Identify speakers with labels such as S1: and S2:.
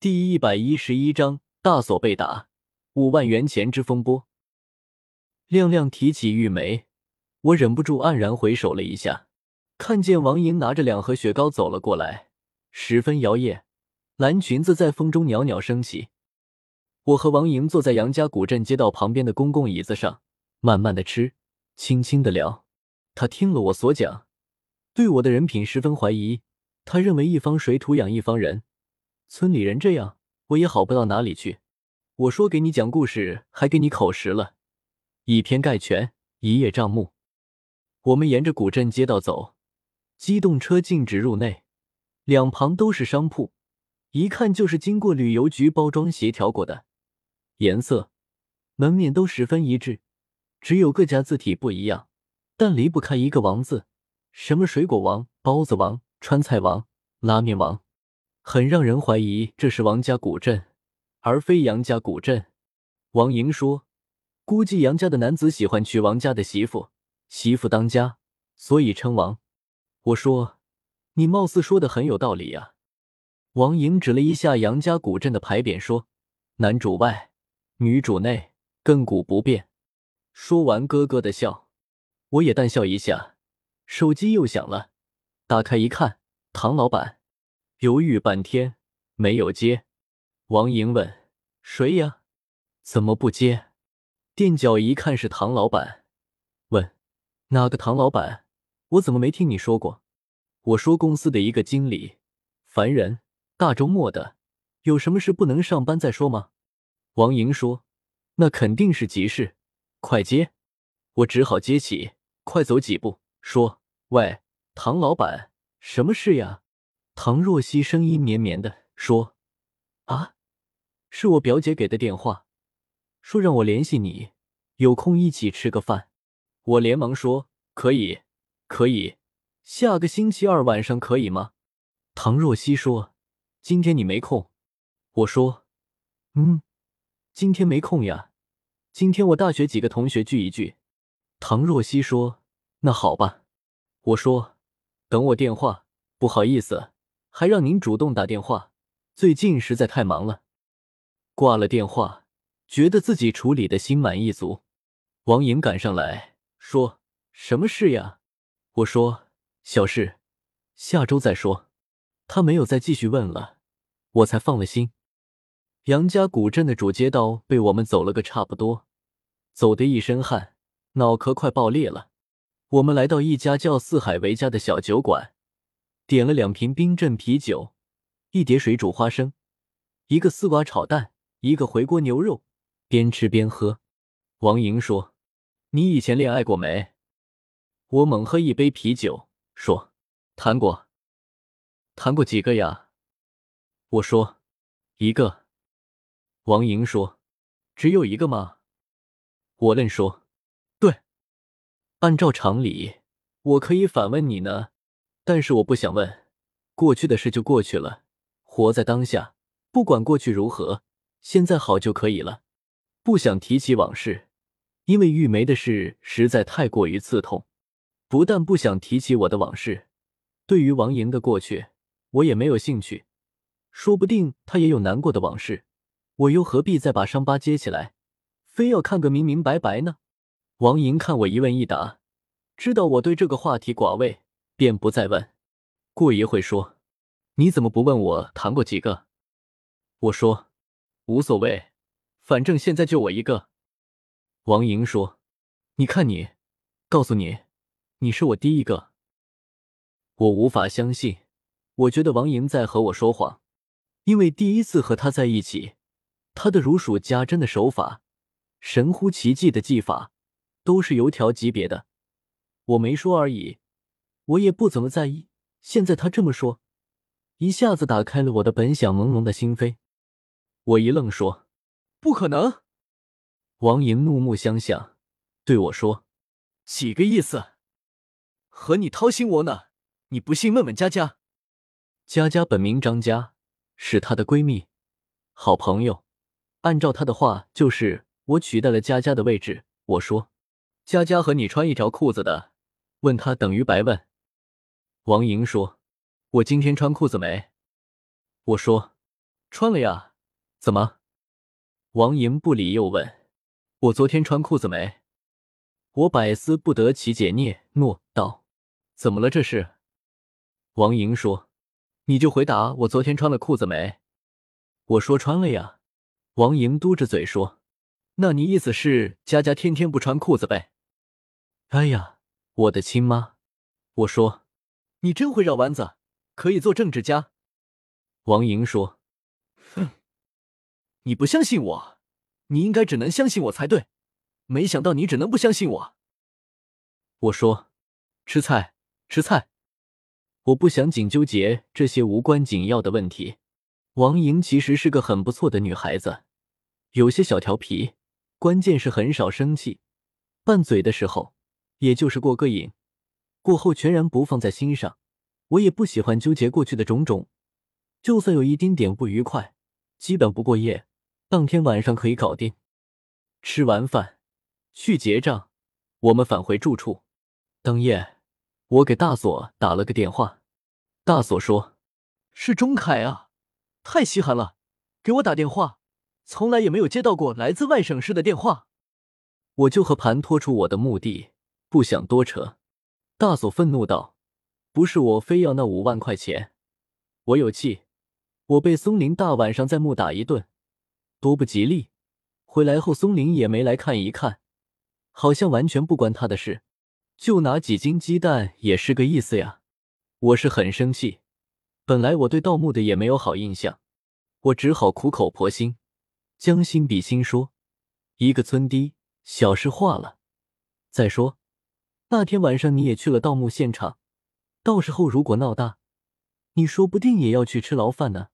S1: 第一百一十一章大锁被打，五万元钱之风波。亮亮提起玉梅，我忍不住黯然回首了一下，看见王莹拿着两盒雪糕走了过来，十分摇曳，蓝裙子在风中袅袅升起。我和王莹坐在杨家古镇街道旁边的公共椅子上，慢慢的吃，轻轻的聊。他听了我所讲，对我的人品十分怀疑，他认为一方水土养一方人。村里人这样，我也好不到哪里去。我说给你讲故事，还给你口实了，以偏概全，一叶障目。我们沿着古镇街道走，机动车禁止入内，两旁都是商铺，一看就是经过旅游局包装协调过的，颜色、门面都十分一致，只有各家字体不一样，但离不开一个“王”字，什么水果王、包子王、川菜王、拉面王。很让人怀疑这是王家古镇，而非杨家古镇。王莹说：“估计杨家的男子喜欢娶王家的媳妇，媳妇当家，所以称王。”我说：“你貌似说的很有道理呀。”王莹指了一下杨家古镇的牌匾，说：“男主外，女主内，亘古不变。”说完咯咯的笑，我也淡笑一下。手机又响了，打开一看，唐老板。犹豫半天没有接，王莹问：“谁呀？怎么不接？”垫脚一看是唐老板，问：“哪个唐老板？我怎么没听你说过？”我说：“公司的一个经理，烦人。大周末的，有什么事不能上班再说吗？”王莹说：“那肯定是急事，快接。”我只好接起，快走几步，说：“喂，唐老板，什么事呀？”唐若曦声音绵绵的说：“啊，是我表姐给的电话，说让我联系你，有空一起吃个饭。”我连忙说：“可以，可以，下个星期二晚上可以吗？”唐若曦说：“今天你没空。”我说：“嗯，今天没空呀，今天我大学几个同学聚一聚。”唐若曦说：“那好吧。”我说：“等我电话，不好意思。”还让您主动打电话，最近实在太忙了。挂了电话，觉得自己处理的心满意足。王莹赶上来说：“什么事呀？”我说：“小事，下周再说。”他没有再继续问了，我才放了心。杨家古镇的主街道被我们走了个差不多，走得一身汗，脑壳快爆裂了。我们来到一家叫四海为家的小酒馆。点了两瓶冰镇啤酒，一碟水煮花生，一个丝瓜炒蛋，一个回锅牛肉，边吃边喝。王莹说：“你以前恋爱过没？”我猛喝一杯啤酒，说：“谈过。”谈过几个呀？我说：“一个。”王莹说：“只有一个吗？”我愣说：“对。”按照常理，我可以反问你呢。但是我不想问，过去的事就过去了，活在当下，不管过去如何，现在好就可以了。不想提起往事，因为玉梅的事实在太过于刺痛。不但不想提起我的往事，对于王莹的过去，我也没有兴趣。说不定她也有难过的往事，我又何必再把伤疤揭起来，非要看个明明白白呢？王莹看我一问一答，知道我对这个话题寡味。便不再问。过一会说：“你怎么不问我谈过几个？”我说：“无所谓，反正现在就我一个。”王莹说：“你看你，告诉你，你是我第一个。”我无法相信，我觉得王莹在和我说谎，因为第一次和他在一起，他的如数家珍的手法，神乎其技的技法，都是油条级别的。我没说而已。我也不怎么在意，现在他这么说，一下子打开了我的本想朦胧的心扉。我一愣，说：“不可能！”王莹怒目相向，对我说：“几个意思？和你掏心窝呢？你不信，问问佳佳。佳佳本名张佳，是她的闺蜜，好朋友。按照她的话，就是我取代了佳佳的位置。我说：佳佳和你穿一条裤子的，问她等于白问。”王莹说：“我今天穿裤子没？”我说：“穿了呀。怎么？王莹不理又问：“我昨天穿裤子没？”我百思不得其解，嗫嚅道：“怎么了？这是？”王莹说：“你就回答我昨天穿了裤子没？”我说：“穿了呀。”王莹嘟着嘴说：“那你意思是佳佳天天不穿裤子呗？”哎呀，我的亲妈！我说：“你真会绕弯子，可以做政治家。”王莹说：“哼，你不相信我，你应该只能相信我才对。没想到你只能不相信我。”我说：“吃菜，吃菜。”我不想紧纠结这些无关紧要的问题。王莹其实是个很不错的女孩子，有些小调皮，关键是很少生气，拌嘴的时候也就是过个瘾，过后全然不放在心上。我也不喜欢纠结过去的种种，就算有一丁点不愉快，基本不过夜，当天晚上可以搞定。吃完饭去结账，我们返回住处。当夜，我给大锁打了个电话，大锁说：“是钟凯啊。”太稀罕了，给我打电话，从来也没有接到过来自外省市的电话。我就和盘托出我的目的，不想多扯。大锁愤怒道：“不是我非要那五万块钱，我有气，我被松林大晚上在木打一顿，多不吉利。回来后松林也没来看一看，好像完全不关他的事，就拿几斤鸡蛋也是个意思呀。我是很生气。”本来我对盗墓的也没有好印象，我只好苦口婆心，将心比心说：一个村低，小事化了。再说那天晚上你也去了盗墓现场，到时候如果闹大，你说不定也要去吃牢饭呢。